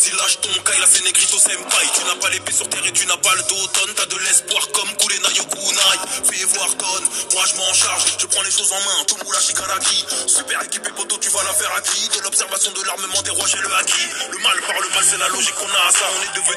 Vas-y, lâche ton caille, la c'est négrito senpai. Tu n'as pas l'épée sur terre et tu n'as pas le d'automne. T'as de l'espoir comme Kulena Yokunai. Fais voir tonne, moi je m'en charge. Je prends les choses en main, tout moula shikaraki. Super équipé, poteau, tu vas la faire à qui De l'observation de l'armement des rois, j'ai le acquis. Le mal par le mal, c'est la logique qu'on a à ça. On est devenu